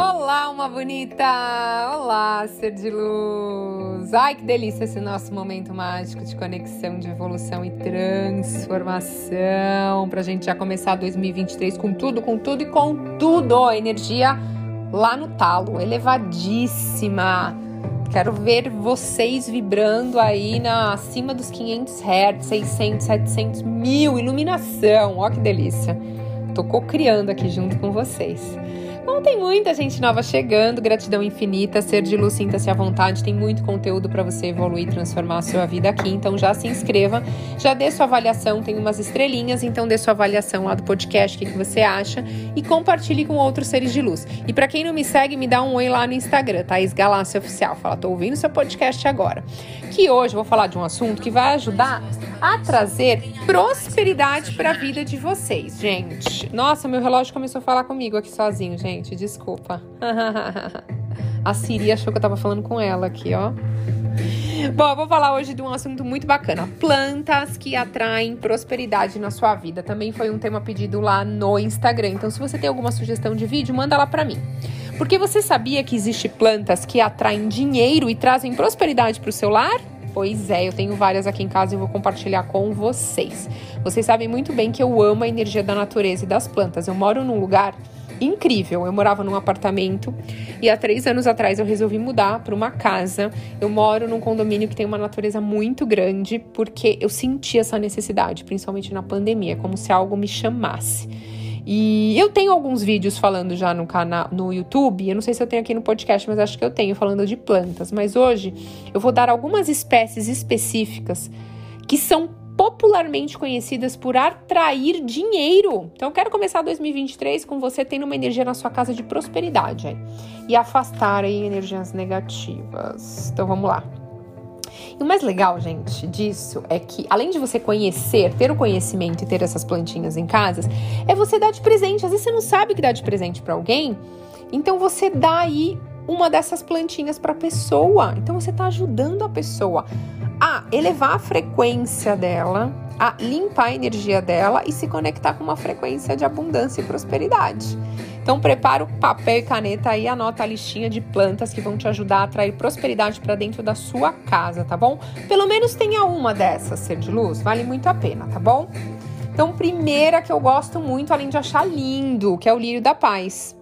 Olá, uma bonita! Olá, ser de luz! Ai, que delícia esse nosso momento mágico de conexão, de evolução e transformação pra gente já começar 2023 com tudo, com tudo e com tudo! Energia lá no talo, elevadíssima! Quero ver vocês vibrando aí na acima dos 500 Hz, 600, 700 mil, iluminação! Ó que delícia! Tô co-criando aqui junto com vocês. Bom, tem muita gente nova chegando, gratidão infinita, ser de luz, sinta-se à vontade, tem muito conteúdo para você evoluir e transformar a sua vida aqui, então já se inscreva, já dê sua avaliação, tem umas estrelinhas, então dê sua avaliação lá do podcast, o que, que você acha, e compartilhe com outros seres de luz. E para quem não me segue, me dá um oi lá no Instagram, Thaís Galácia Oficial, fala, tô ouvindo seu podcast agora. Que hoje eu vou falar de um assunto que vai ajudar a trazer prosperidade para a vida de vocês, gente. Nossa, meu relógio começou a falar comigo aqui sozinho, gente. Desculpa. a Siri achou que eu tava falando com ela aqui, ó. Bom, eu vou falar hoje de um assunto muito bacana: plantas que atraem prosperidade na sua vida. Também foi um tema pedido lá no Instagram. Então, se você tem alguma sugestão de vídeo, manda lá para mim. Porque você sabia que existe plantas que atraem dinheiro e trazem prosperidade para o seu lar? Pois é, eu tenho várias aqui em casa e vou compartilhar com vocês. Vocês sabem muito bem que eu amo a energia da natureza e das plantas. Eu moro num lugar incrível. Eu morava num apartamento e há três anos atrás eu resolvi mudar para uma casa. Eu moro num condomínio que tem uma natureza muito grande porque eu senti essa necessidade, principalmente na pandemia, como se algo me chamasse. E eu tenho alguns vídeos falando já no canal, no YouTube. Eu não sei se eu tenho aqui no podcast, mas acho que eu tenho falando de plantas. Mas hoje eu vou dar algumas espécies específicas que são popularmente conhecidas por atrair dinheiro. Então eu quero começar 2023 com você tendo uma energia na sua casa de prosperidade hein? e afastar aí energias negativas. Então vamos lá. E o mais legal, gente, disso é que, além de você conhecer, ter o conhecimento e ter essas plantinhas em casa, é você dar de presente. Às vezes você não sabe que dá de presente para alguém, então você dá aí uma dessas plantinhas para a pessoa. Então você está ajudando a pessoa a elevar a frequência dela, a limpar a energia dela e se conectar com uma frequência de abundância e prosperidade. Então prepara o papel e caneta aí, anota a listinha de plantas que vão te ajudar a atrair prosperidade para dentro da sua casa, tá bom? Pelo menos tenha uma dessas, ser de luz, vale muito a pena, tá bom? Então, primeira que eu gosto muito, além de achar lindo, que é o lírio da paz.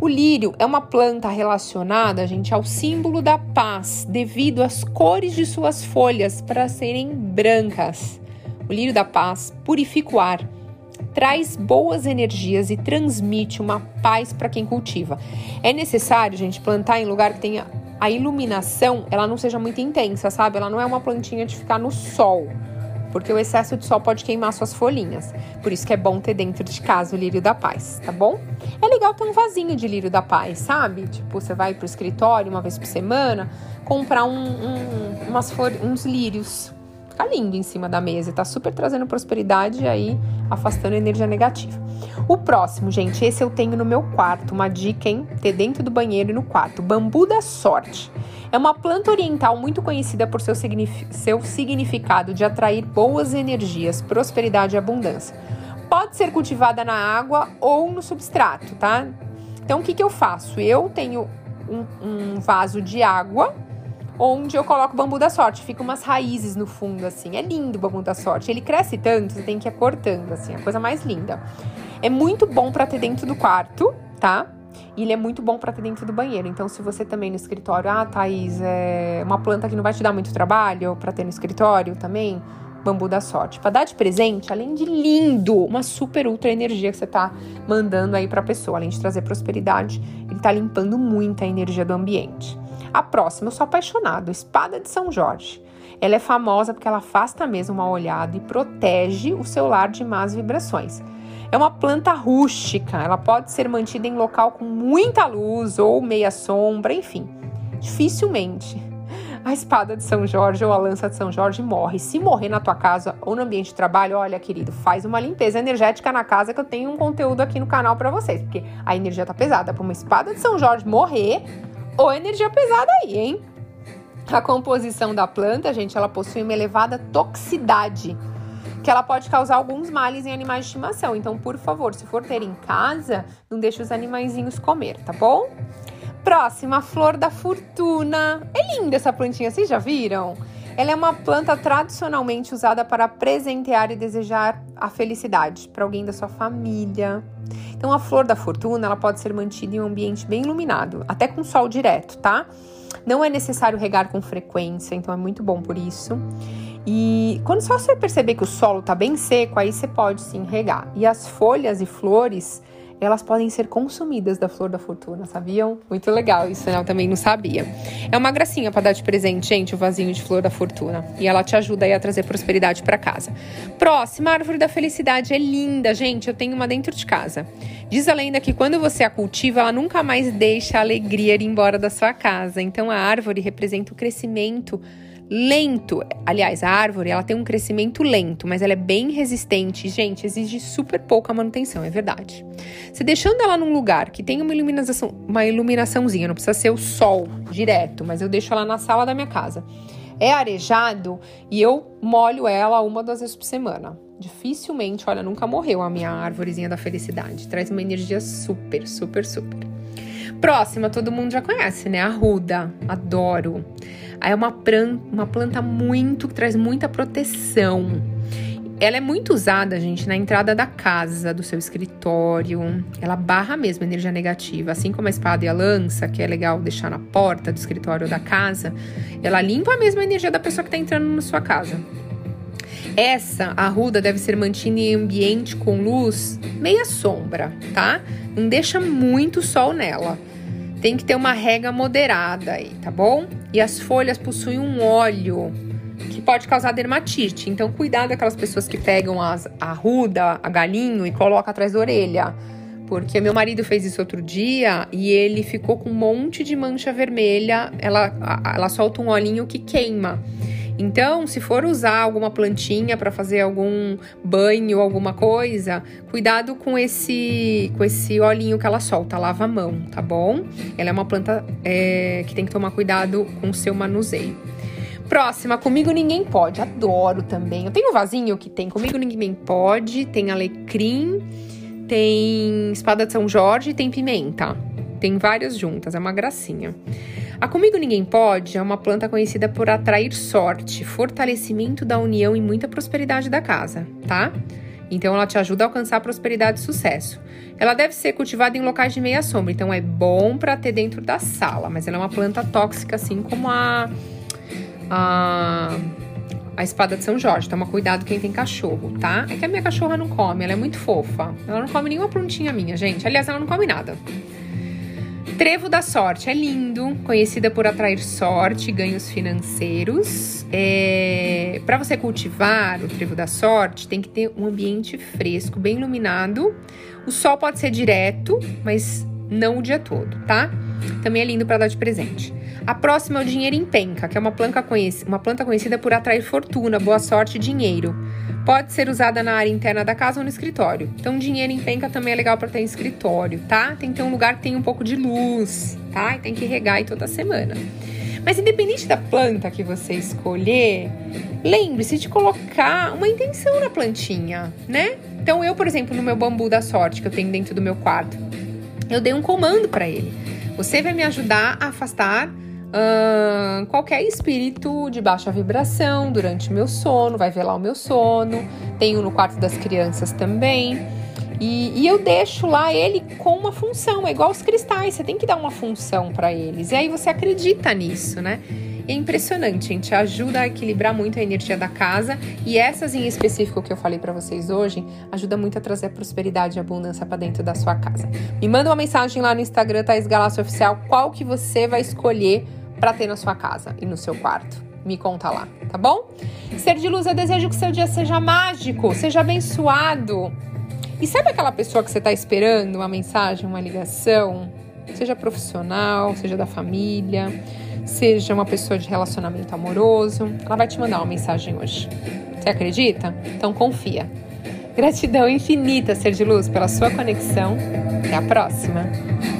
O lírio é uma planta relacionada, gente, ao símbolo da paz, devido às cores de suas folhas para serem brancas. O lírio da paz purifica o ar traz boas energias e transmite uma paz para quem cultiva. É necessário, gente, plantar em lugar que tenha a iluminação, ela não seja muito intensa, sabe? Ela não é uma plantinha de ficar no sol, porque o excesso de sol pode queimar suas folhinhas. Por isso que é bom ter dentro de casa o lírio da paz, tá bom? É legal ter um vasinho de lírio da paz, sabe? Tipo, você vai pro escritório uma vez por semana, comprar um, um, umas flor, uns lírios ficar lindo em cima da mesa. Tá super trazendo prosperidade aí afastando energia negativa. O próximo, gente, esse eu tenho no meu quarto. Uma dica, hein? Ter dentro do banheiro e no quarto. Bambu da sorte. É uma planta oriental muito conhecida por seu, seu significado de atrair boas energias, prosperidade e abundância. Pode ser cultivada na água ou no substrato, tá? Então, o que, que eu faço? Eu tenho um, um vaso de água onde eu coloco o bambu da sorte. Fica umas raízes no fundo, assim. É lindo o bambu da sorte. Ele cresce tanto, você tem que ir cortando, assim. A coisa mais linda. É muito bom para ter dentro do quarto, tá? E ele é muito bom para ter dentro do banheiro. Então, se você também no escritório, ah, Thaís, é uma planta que não vai te dar muito trabalho para ter no escritório também, bambu da sorte. Para dar de presente, além de lindo, uma super ultra energia que você tá mandando aí para pessoa, além de trazer prosperidade, ele tá limpando muito a energia do ambiente. A próxima, eu sou apaixonado, Espada de São Jorge. Ela é famosa porque ela afasta mesmo uma olhada e protege o seu lar de más vibrações. É uma planta rústica, ela pode ser mantida em local com muita luz ou meia sombra, enfim. Dificilmente a espada de São Jorge ou a lança de São Jorge morre. Se morrer na tua casa ou no ambiente de trabalho, olha, querido, faz uma limpeza energética na casa que eu tenho um conteúdo aqui no canal para vocês, porque a energia tá pesada. Para uma espada de São Jorge morrer, ou energia pesada aí, hein? A composição da planta, gente, ela possui uma elevada toxicidade que ela pode causar alguns males em animais de estimação. Então, por favor, se for ter em casa, não deixe os animaizinhos comer, tá bom? Próxima, flor da fortuna. É linda essa plantinha, vocês já viram? Ela é uma planta tradicionalmente usada para presentear e desejar a felicidade para alguém da sua família. Então, a flor da fortuna ela pode ser mantida em um ambiente bem iluminado, até com sol direto, tá? Não é necessário regar com frequência, então é muito bom por isso. E quando só você perceber que o solo está bem seco, aí você pode sim regar. E as folhas e flores elas podem ser consumidas da flor da fortuna, sabiam? Muito legal isso, né? Eu também não sabia. É uma gracinha para dar de presente, gente, o vasinho de flor da fortuna. E ela te ajuda aí a trazer prosperidade para casa. Próxima, árvore da felicidade. É linda, gente. Eu tenho uma dentro de casa. Diz a lenda que quando você a cultiva, ela nunca mais deixa a alegria ir embora da sua casa. Então a árvore representa o crescimento lento. Aliás, a árvore ela tem um crescimento lento, mas ela é bem resistente. Gente, exige super pouca manutenção, é verdade. Se deixando ela num lugar que tem uma iluminação, uma iluminaçãozinha, não precisa ser o sol direto, mas eu deixo ela na sala da minha casa. É arejado e eu molho ela uma duas vezes por semana. Dificilmente, olha, nunca morreu a minha árvorezinha da felicidade. Traz uma energia super, super, super. Próxima, todo mundo já conhece, né? Arruda. Adoro. Aí é uma, pran uma planta muito que traz muita proteção. Ela é muito usada, gente, na entrada da casa, do seu escritório. Ela barra mesmo a energia negativa, assim como a espada e a lança, que é legal deixar na porta do escritório ou da casa. Ela limpa a energia da pessoa que está entrando na sua casa. Essa arruda deve ser mantida em ambiente com luz meia sombra, tá? Não deixa muito sol nela. Tem que ter uma rega moderada aí, tá bom? E as folhas possuem um óleo que pode causar dermatite. Então, cuidado aquelas pessoas que pegam as, a ruda, a galinho e colocam atrás da orelha. Porque meu marido fez isso outro dia e ele ficou com um monte de mancha vermelha. Ela, ela solta um olhinho que queima. Então, se for usar alguma plantinha para fazer algum banho, alguma coisa, cuidado com esse com esse olhinho que ela solta, lava a mão, tá bom? Ela é uma planta é, que tem que tomar cuidado com o seu manuseio. Próxima, comigo ninguém pode. Adoro também. Eu tenho um vasinho que tem comigo ninguém pode, tem alecrim, tem espada de São Jorge tem pimenta. Tem várias juntas, é uma gracinha. A Comigo Ninguém Pode é uma planta conhecida por atrair sorte, fortalecimento da união e muita prosperidade da casa, tá? Então ela te ajuda a alcançar prosperidade e sucesso. Ela deve ser cultivada em locais de meia sombra, então é bom para ter dentro da sala, mas ela é uma planta tóxica assim como a a a espada de São Jorge. Toma cuidado quem tem cachorro, tá? É que a minha cachorra não come, ela é muito fofa. Ela não come nenhuma plantinha minha, gente. Aliás, ela não come nada. Trevo da sorte é lindo, conhecida por atrair sorte e ganhos financeiros. É... Para você cultivar o trevo da sorte, tem que ter um ambiente fresco, bem iluminado. O sol pode ser direto, mas não o dia todo, tá? Também é lindo para dar de presente. A próxima é o dinheiro em penca, que é uma planta, uma planta conhecida por atrair fortuna, boa sorte e dinheiro. Pode ser usada na área interna da casa ou no escritório. Então, dinheiro em penca também é legal para ter em escritório, tá? Tem que ter um lugar que tenha um pouco de luz, tá? E tem que regar aí toda semana. Mas independente da planta que você escolher, lembre-se de colocar uma intenção na plantinha, né? Então, eu, por exemplo, no meu bambu da sorte que eu tenho dentro do meu quarto, eu dei um comando para ele. Você vai me ajudar a afastar Uh, qualquer espírito de baixa vibração durante meu sono, vai velar o meu sono. Tenho no quarto das crianças também. E, e, eu deixo lá ele com uma função, é igual os cristais, você tem que dar uma função para eles. E aí você acredita nisso, né? É impressionante, gente. Ajuda a equilibrar muito a energia da casa. E essas em específico que eu falei para vocês hoje, ajuda muito a trazer prosperidade e abundância para dentro da sua casa. Me manda uma mensagem lá no Instagram, Thais Galácio Oficial, qual que você vai escolher para ter na sua casa e no seu quarto. Me conta lá, tá bom? Ser de luz, eu desejo que seu dia seja mágico, seja abençoado. E sabe aquela pessoa que você está esperando uma mensagem, uma ligação? Seja profissional, seja da família, seja uma pessoa de relacionamento amoroso. Ela vai te mandar uma mensagem hoje. Você acredita? Então confia. Gratidão infinita, Ser de Luz, pela sua conexão. Até a próxima!